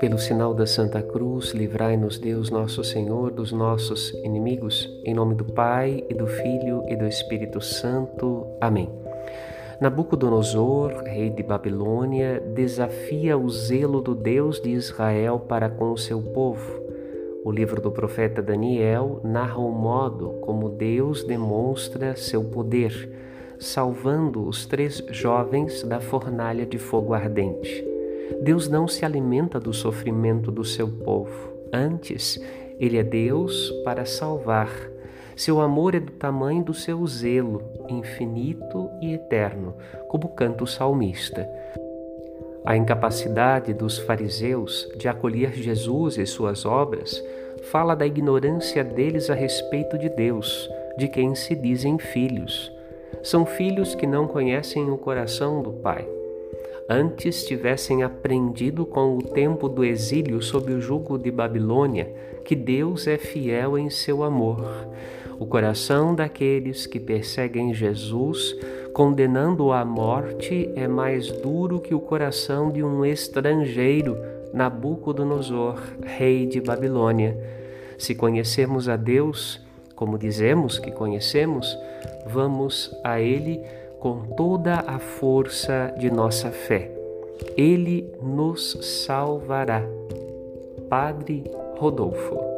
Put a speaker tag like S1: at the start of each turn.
S1: Pelo sinal da Santa Cruz, livrai-nos Deus nosso Senhor dos nossos inimigos, em nome do Pai e do Filho e do Espírito Santo. Amém. Nabucodonosor, rei de Babilônia, desafia o zelo do Deus de Israel para com o seu povo. O livro do profeta Daniel narra o modo como Deus demonstra seu poder, salvando os três jovens da fornalha de fogo ardente. Deus não se alimenta do sofrimento do seu povo. Antes, ele é Deus para salvar. Seu amor é do tamanho do seu zelo, infinito e eterno, como canta o salmista. A incapacidade dos fariseus de acolher Jesus e suas obras fala da ignorância deles a respeito de Deus, de quem se dizem filhos. São filhos que não conhecem o coração do Pai antes tivessem aprendido com o tempo do exílio sob o jugo de Babilônia que Deus é fiel em seu amor. O coração daqueles que perseguem Jesus, condenando-o à morte, é mais duro que o coração de um estrangeiro, Nabucodonosor, rei de Babilônia. Se conhecermos a Deus, como dizemos que conhecemos, vamos a Ele com toda a força de nossa fé. Ele nos salvará. Padre Rodolfo.